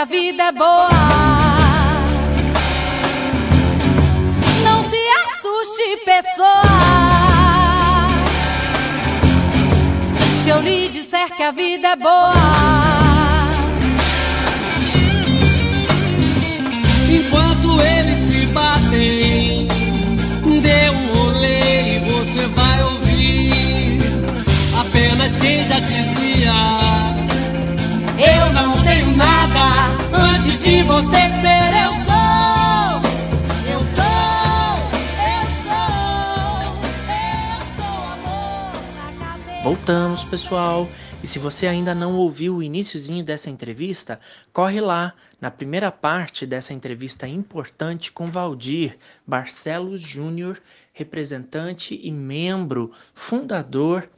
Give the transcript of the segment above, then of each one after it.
a vida é boa. Não se assuste, pessoa. Se eu lhe disser que a vida é boa. Enquanto eles se batem, dê um rolê e você vai ouvir apenas quem já dizia. Antes de você ser. Eu sou, eu sou, eu sou, eu sou amor. Voltamos, pessoal. E se você ainda não ouviu o iniciozinho dessa entrevista, corre lá na primeira parte dessa entrevista importante com Valdir Barcelos Júnior, representante e membro fundador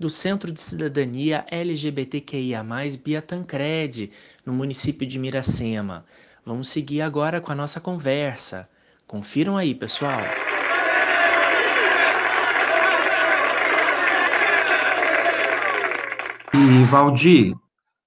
do Centro de Cidadania LGBTQIA+, Bia Tancredi, no município de Miracema. Vamos seguir agora com a nossa conversa. Confiram aí, pessoal. E Valdir,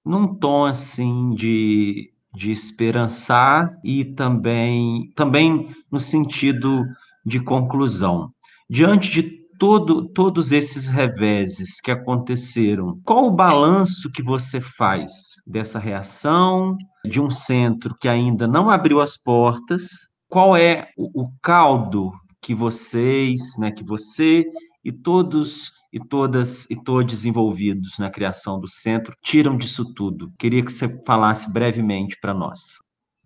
num tom assim de, de esperançar e também, também no sentido de conclusão. Diante de todo, todos esses reveses que aconteceram, qual o balanço que você faz dessa reação, de um centro que ainda não abriu as portas? Qual é o, o caldo que vocês, né, que você e todos e todas e todos envolvidos na criação do centro tiram disso tudo? Queria que você falasse brevemente para nós.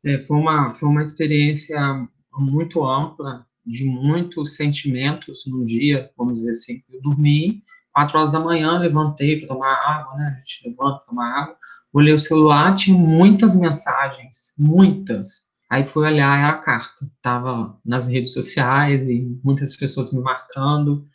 É, foi, uma, foi uma experiência muito ampla, de muitos sentimentos no dia, vamos dizer assim. Eu dormi, quatro horas da manhã, levantei para tomar água, né? A gente levanta para tomar água. Olhei o celular, tinha muitas mensagens, muitas. Aí fui olhar, a carta. Tava nas redes sociais e muitas pessoas me marcando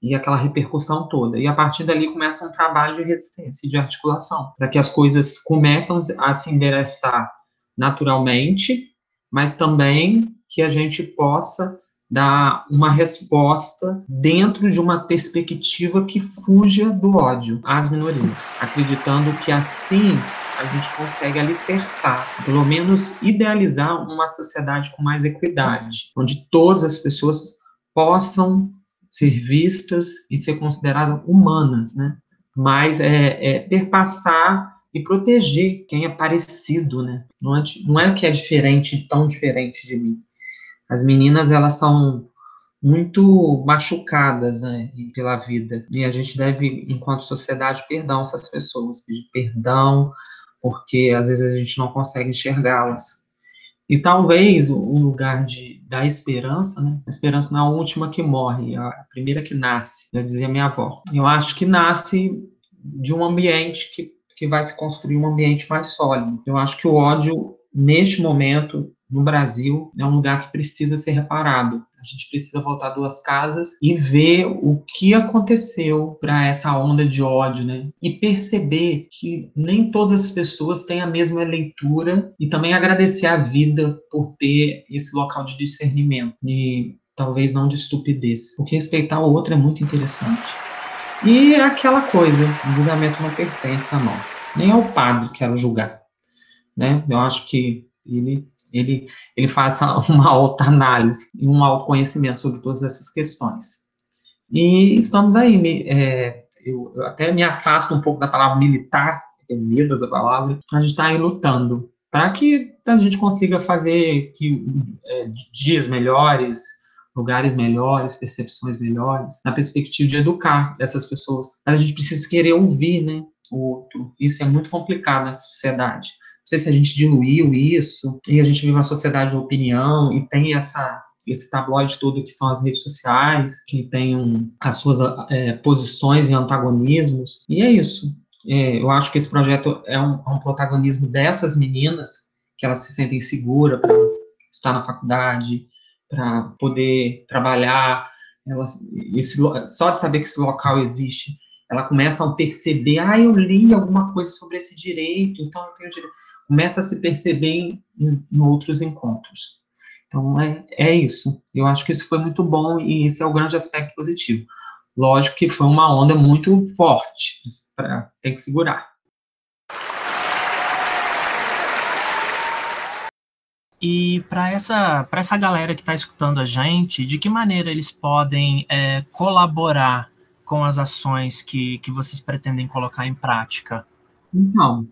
e aquela repercussão toda. E a partir dali começa um trabalho de resistência de articulação, para que as coisas comecem a se endereçar naturalmente, mas também que a gente possa dar uma resposta dentro de uma perspectiva que fuja do ódio às minorias, acreditando que assim a gente consegue alicerçar, pelo menos idealizar uma sociedade com mais equidade, onde todas as pessoas possam ser vistas e ser consideradas humanas, né? Mas é, é perpassar e proteger quem é parecido, né? Não é, não é que é diferente, tão diferente de mim. As meninas, elas são muito machucadas né, pela vida. E a gente deve, enquanto sociedade, perdão essas pessoas, pedir perdão, porque às vezes a gente não consegue enxergá-las. E talvez o lugar de, da esperança, né? A esperança não é a última que morre, é a primeira que nasce, já dizia minha avó. Eu acho que nasce de um ambiente que, que vai se construir um ambiente mais sólido. Eu acho que o ódio, neste momento, no Brasil, é um lugar que precisa ser reparado. A gente precisa voltar duas casas e ver o que aconteceu para essa onda de ódio, né? E perceber que nem todas as pessoas têm a mesma leitura e também agradecer a vida por ter esse local de discernimento e talvez não de estupidez. Porque respeitar o outro é muito interessante. E aquela coisa, o julgamento não pertence a nós, nem ao padre que ela julgar, né? Eu acho que ele ele, ele faça uma autoanálise e um autoconhecimento sobre todas essas questões. E estamos aí, é, eu, eu, até me afasto um pouco da palavra militar, tenho medo dessa palavra, a gente está aí lutando para que a gente consiga fazer que, é, dias melhores, lugares melhores, percepções melhores, na perspectiva de educar essas pessoas. A gente precisa querer ouvir, né, o outro. Isso é muito complicado na sociedade sei se a gente diluiu isso, e a gente vive uma sociedade de opinião, e tem essa esse tabloide todo que são as redes sociais, que tem um, as suas é, posições e antagonismos, e é isso. É, eu acho que esse projeto é um, é um, protagonismo dessas meninas, que elas se sentem seguras para estar na faculdade, para poder trabalhar, elas, esse, só de saber que esse local existe, ela começa a perceber, ah, eu li alguma coisa sobre esse direito, então eu tenho direito começa a se perceber em, em, em outros encontros. Então, é, é isso. Eu acho que isso foi muito bom e esse é o grande aspecto positivo. Lógico que foi uma onda muito forte, pra, tem que segurar. E para essa, essa galera que está escutando a gente, de que maneira eles podem é, colaborar com as ações que, que vocês pretendem colocar em prática? Então,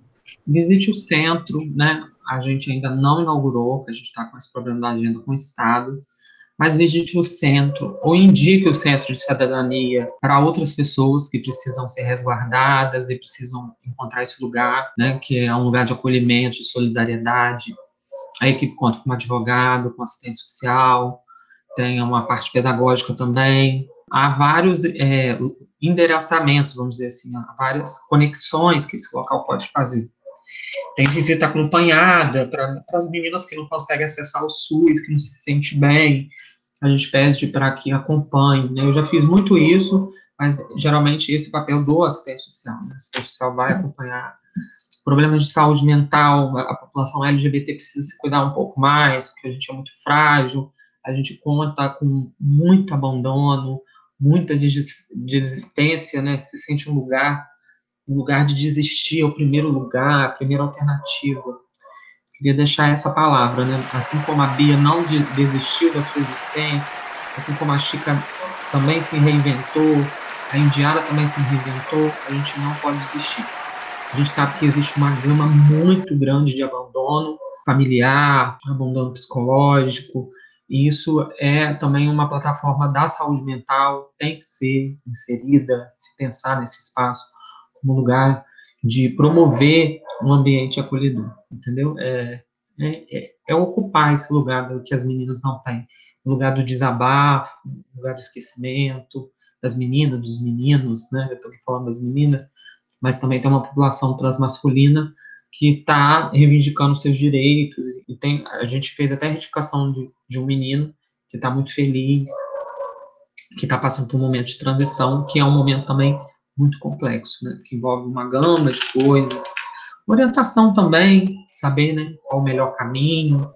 visite o centro, né? A gente ainda não inaugurou, a gente está com esse problema da agenda com o Estado, mas visite o centro ou indique o centro de cidadania para outras pessoas que precisam ser resguardadas e precisam encontrar esse lugar, né, que é um lugar de acolhimento, de solidariedade. A equipe conta com um advogado, com assistente social, tem uma parte pedagógica também. Há vários é, endereçamentos, vamos dizer assim, há várias conexões que esse local pode fazer. Tem visita acompanhada para as meninas que não conseguem acessar o SUS, que não se sente bem, a gente pede para que acompanhe. Né? Eu já fiz muito isso, mas geralmente esse papel do assistente social. Né? O assistente social vai acompanhar problemas de saúde mental, a população LGBT precisa se cuidar um pouco mais, porque a gente é muito frágil, a gente conta com muito abandono, muita desistência, né? Se sente um lugar, um lugar de desistir, é o primeiro lugar, a primeira alternativa. Queria deixar essa palavra, né? Assim como a Bia não desistiu da sua existência, assim como a Chica também se reinventou, a Indiara também se reinventou, a gente não pode desistir. A gente sabe que existe uma gama muito grande de abandono familiar, abandono psicológico, e isso é também uma plataforma da saúde mental, tem que ser inserida, se pensar nesse espaço como lugar de promover um ambiente acolhedor, entendeu? É, é, é, é ocupar esse lugar que as meninas não têm, o lugar do desabafo, o lugar do esquecimento, das meninas, dos meninos, né? Eu estou falando das meninas, mas também tem uma população transmasculina que está reivindicando seus direitos e tem a gente fez até a retificação de, de um menino que está muito feliz, que está passando por um momento de transição, que é um momento também muito complexo, né? Que envolve uma gama de coisas, orientação também, saber, né? Qual o melhor caminho,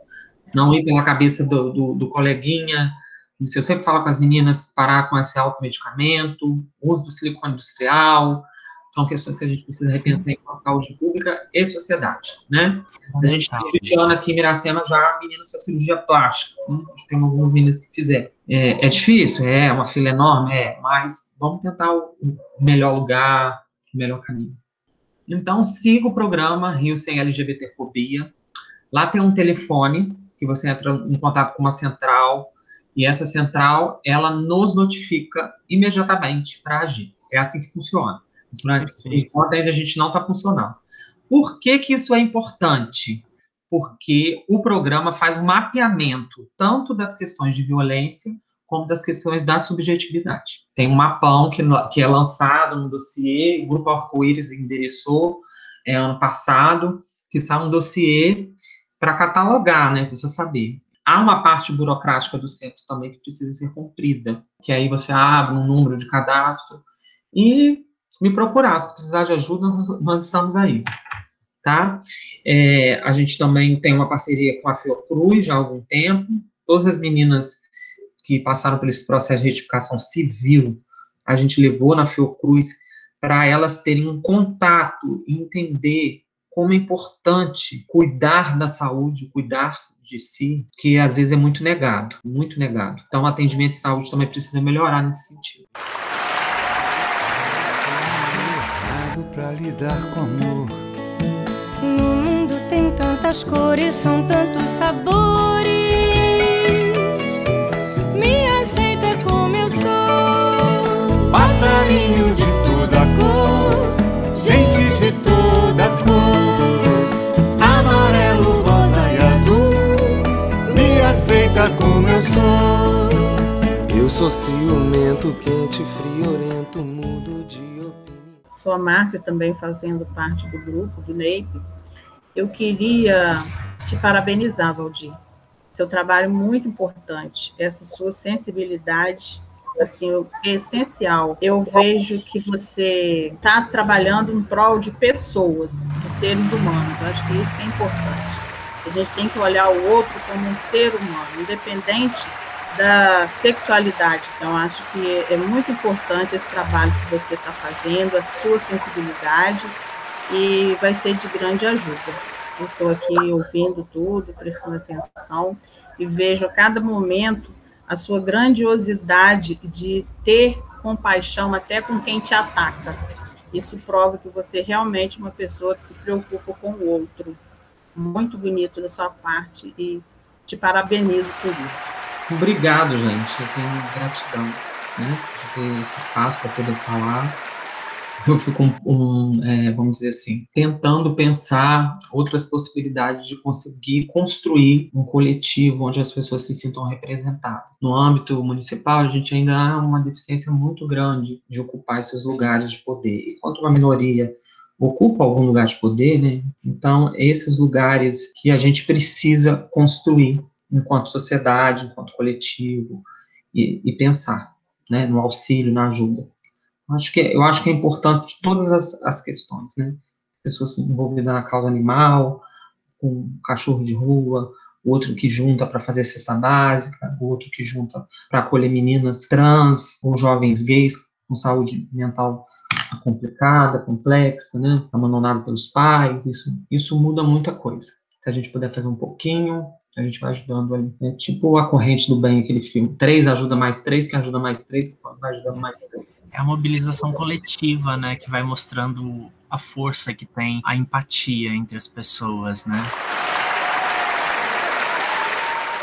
não ir pela cabeça do, do, do coleguinha. Eu sempre falo com as meninas parar com esse automedicamento, uso do silicone industrial, são questões que a gente precisa repensar com a saúde pública e sociedade, né? A gente tem ano aqui em Miracema já meninas para cirurgia plástica, né? tem alguns meninos que fizeram. É, é, difícil, é uma fila enorme, é, mas vamos tentar o, o melhor lugar, o melhor caminho. Então, siga o programa Rio Sem LGBTfobia. Lá tem um telefone que você entra em contato com uma central e essa central, ela nos notifica imediatamente para agir. É assim que funciona. Enquanto ainda a gente não está funcionando. Por que, que isso é importante? Porque o programa faz um mapeamento tanto das questões de violência como das questões da subjetividade. Tem um mapão que, que é lançado no dossiê, o Grupo Arco-Íris endereçou é, ano passado, que sai um dossiê para catalogar, né, para você saber. Há uma parte burocrática do centro também que precisa ser cumprida, que aí você abre um número de cadastro e me procurar. Se precisar de ajuda, nós, nós estamos aí. Tá? É, a gente também tem uma parceria com a Fiocruz já há algum tempo. Todas as meninas que passaram por esse processo de retificação civil, a gente levou na Fiocruz para elas terem um contato e entender como é importante cuidar da saúde, cuidar de si, que às vezes é muito negado, muito negado. Então, o atendimento de saúde também precisa melhorar nesse sentido. Para lidar com amor. No mundo tem tantas cores, são tantos sabores. Me aceita como eu sou. Passarinho de toda cor, gente de toda cor. Amarelo, rosa e azul. Me aceita como eu sou. Eu sou ciumento, quente, friorento, mudo de sou a Márcia também fazendo parte do grupo, do NEIP, eu queria te parabenizar, Valdir. Seu trabalho é muito importante, essa sua sensibilidade assim, é essencial. Eu vejo que você está trabalhando em prol de pessoas, de seres humanos. Eu acho que isso é importante. A gente tem que olhar o outro como um ser humano, independente da sexualidade. Então, acho que é muito importante esse trabalho que você está fazendo, a sua sensibilidade, e vai ser de grande ajuda. estou aqui ouvindo tudo, prestando atenção, e vejo a cada momento a sua grandiosidade de ter compaixão até com quem te ataca. Isso prova que você é realmente uma pessoa que se preocupa com o outro. Muito bonito da sua parte e te parabenizo por isso. Obrigado, gente. Eu tenho gratidão né, de ter esse espaço para poder falar eu fico, um, um, é, vamos dizer assim, tentando pensar outras possibilidades de conseguir construir um coletivo onde as pessoas se sintam representadas. No âmbito municipal, a gente ainda há uma deficiência muito grande de ocupar esses lugares de poder. Enquanto uma minoria ocupa algum lugar de poder, né? Então, esses lugares que a gente precisa construir enquanto sociedade, enquanto coletivo, e, e pensar né, no auxílio, na ajuda. Acho que, eu acho que é importante de todas as, as questões, né? Pessoas envolvidas na causa animal, com cachorro de rua, outro que junta para fazer cesta básica, outro que junta para acolher meninas trans ou jovens gays com saúde mental complicada, complexa, né? Abandonado pelos pais, isso, isso muda muita coisa. Se a gente puder fazer um pouquinho, a gente vai ajudando ali. É tipo a corrente do bem, aquele filme. Três ajuda mais três, que ajuda mais três, que vai ajudando mais três. É a mobilização coletiva, né? Que vai mostrando a força que tem a empatia entre as pessoas, né?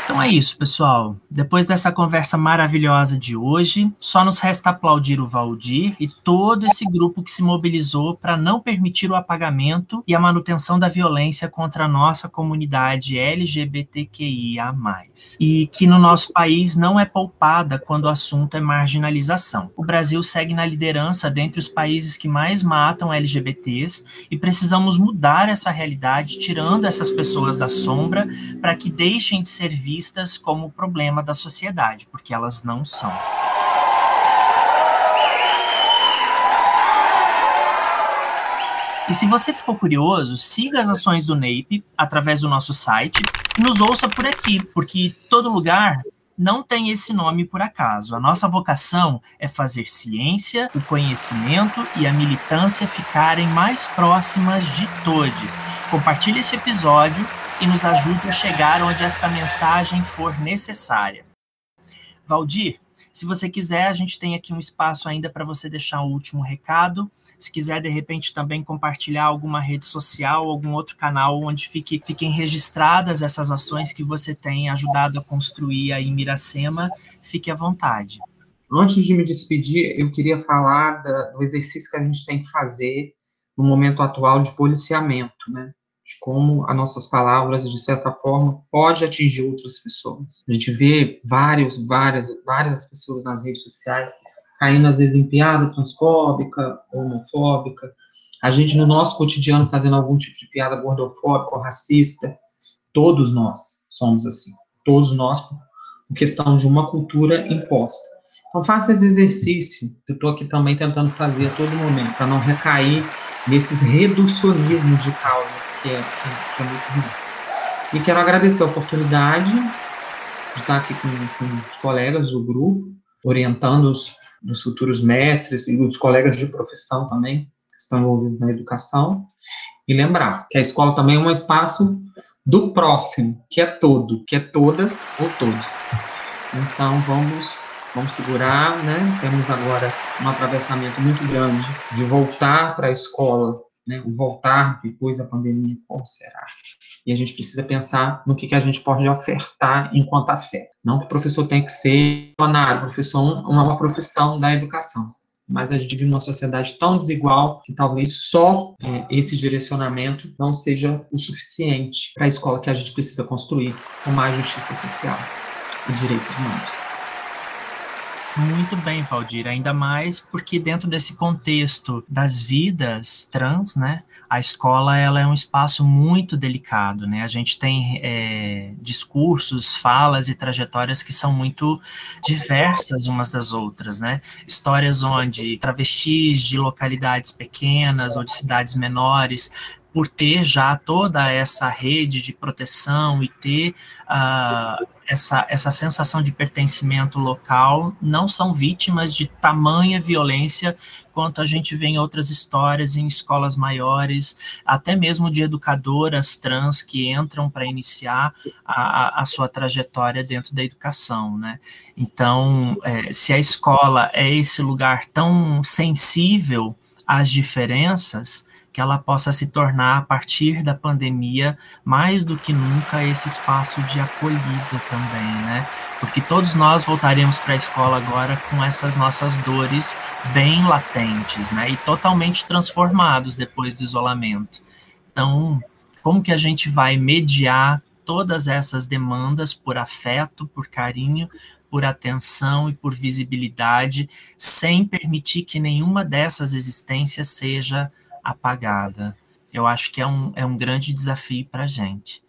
Então é isso, pessoal. Depois dessa conversa maravilhosa de hoje, só nos resta aplaudir o Valdir e todo esse grupo que se mobilizou para não permitir o apagamento e a manutenção da violência contra a nossa comunidade LGBTQIA. E que no nosso país não é poupada quando o assunto é marginalização. O Brasil segue na liderança dentre os países que mais matam LGBTs e precisamos mudar essa realidade, tirando essas pessoas da sombra para que deixem de servir vistas como problema da sociedade, porque elas não são. E se você ficou curioso, siga as ações do NAPE através do nosso site e nos ouça por aqui, porque todo lugar não tem esse nome por acaso. A nossa vocação é fazer ciência, o conhecimento e a militância ficarem mais próximas de todos. Compartilhe esse episódio e nos ajude a chegar onde esta mensagem for necessária. Valdir, se você quiser, a gente tem aqui um espaço ainda para você deixar um último recado. Se quiser, de repente, também compartilhar alguma rede social, algum outro canal onde fique, fiquem registradas essas ações que você tem ajudado a construir aí em Miracema, fique à vontade. Antes de me despedir, eu queria falar da, do exercício que a gente tem que fazer no momento atual de policiamento, né? De como as nossas palavras, de certa forma, pode atingir outras pessoas. A gente vê vários, várias, várias pessoas nas redes sociais caindo, às vezes, em piada transfóbica, homofóbica. A gente, no nosso cotidiano, fazendo algum tipo de piada gordofóbica ou racista. Todos nós somos assim. Todos nós, por questão de uma cultura imposta. Então, faça esse exercício. Eu estou aqui também tentando fazer a todo momento, para não recair nesses reducionismos de causa que é, que é muito ruim. E quero agradecer a oportunidade de estar aqui com, com os colegas do grupo, orientando os, os futuros mestres e os colegas de profissão também, que estão envolvidos na educação, e lembrar que a escola também é um espaço do próximo, que é todo, que é todas ou todos. Então vamos vamos segurar, né? Temos agora um atravessamento muito grande de voltar para a escola né, o voltar depois da pandemia, como será? E a gente precisa pensar no que, que a gente pode ofertar enquanto afeta. Não que o professor tenha que ser funcionário, professor é uma profissão da educação. Mas a gente vive numa sociedade tão desigual que talvez só é, esse direcionamento não seja o suficiente para a escola que a gente precisa construir com mais justiça social e direitos humanos. Muito bem, Valdir, ainda mais porque dentro desse contexto das vidas trans, né, a escola ela é um espaço muito delicado, né? A gente tem é, discursos, falas e trajetórias que são muito diversas umas das outras, né? Histórias onde travestis de localidades pequenas ou de cidades menores por ter já toda essa rede de proteção e ter uh, essa, essa sensação de pertencimento local, não são vítimas de tamanha violência quanto a gente vê em outras histórias, em escolas maiores, até mesmo de educadoras trans que entram para iniciar a, a, sua trajetória dentro da educação, né? Então, é, se a escola é esse lugar tão sensível às diferenças, que ela possa se tornar, a partir da pandemia, mais do que nunca esse espaço de acolhida também, né? Porque todos nós voltaremos para a escola agora com essas nossas dores bem latentes, né? E totalmente transformados depois do isolamento. Então, como que a gente vai mediar todas essas demandas por afeto, por carinho, por atenção e por visibilidade, sem permitir que nenhuma dessas existências seja apagada. Eu acho que é um, é um grande desafio para a gente.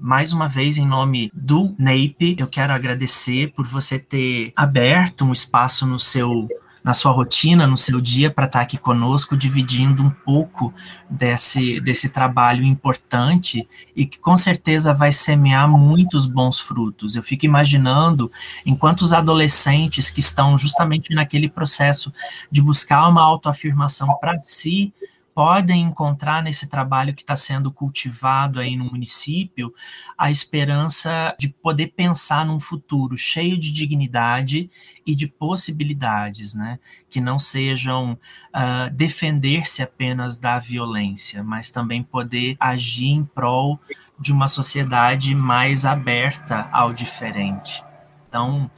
Mais uma vez, em nome do NAPE, eu quero agradecer por você ter aberto um espaço no seu na sua rotina, no seu dia, para estar tá aqui conosco, dividindo um pouco desse, desse trabalho importante e que com certeza vai semear muitos bons frutos. Eu fico imaginando, enquanto os adolescentes que estão justamente naquele processo de buscar uma autoafirmação para si, podem encontrar nesse trabalho que está sendo cultivado aí no município a esperança de poder pensar num futuro cheio de dignidade e de possibilidades, né? Que não sejam uh, defender-se apenas da violência, mas também poder agir em prol de uma sociedade mais aberta ao diferente. Então,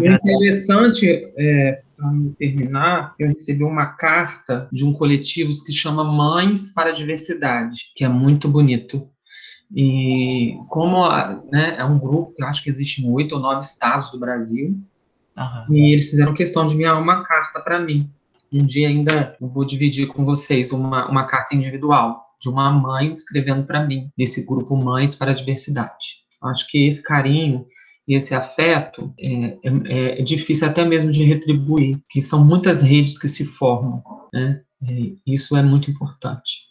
é interessante é, para terminar, eu recebi uma carta de um coletivo que chama Mães para a Diversidade, que é muito bonito. E como né, é um grupo que eu acho que existe em oito ou nove estados do Brasil, uhum. e eles fizeram questão de enviar uma carta para mim. Um dia ainda eu vou dividir com vocês uma, uma carta individual de uma mãe escrevendo para mim, desse grupo Mães para a Diversidade. Acho que esse carinho e esse afeto é, é, é, difícil até mesmo de retribuir, que são muitas redes que se formam, né? E isso é muito importante.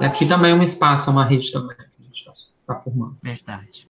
E aqui também é um espaço, é uma rede também que a gente está tá formando. Verdade.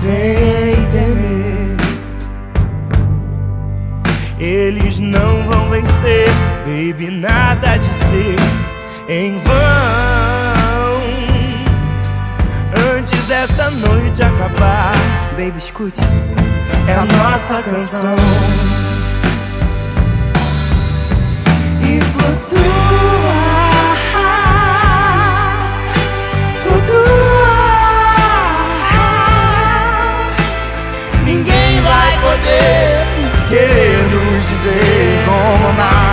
sem temer. Eles não vão vencer, baby, nada a dizer em vão. Antes dessa noite acabar, baby, escute, é a nossa canção. poder querer nos dizer como amar.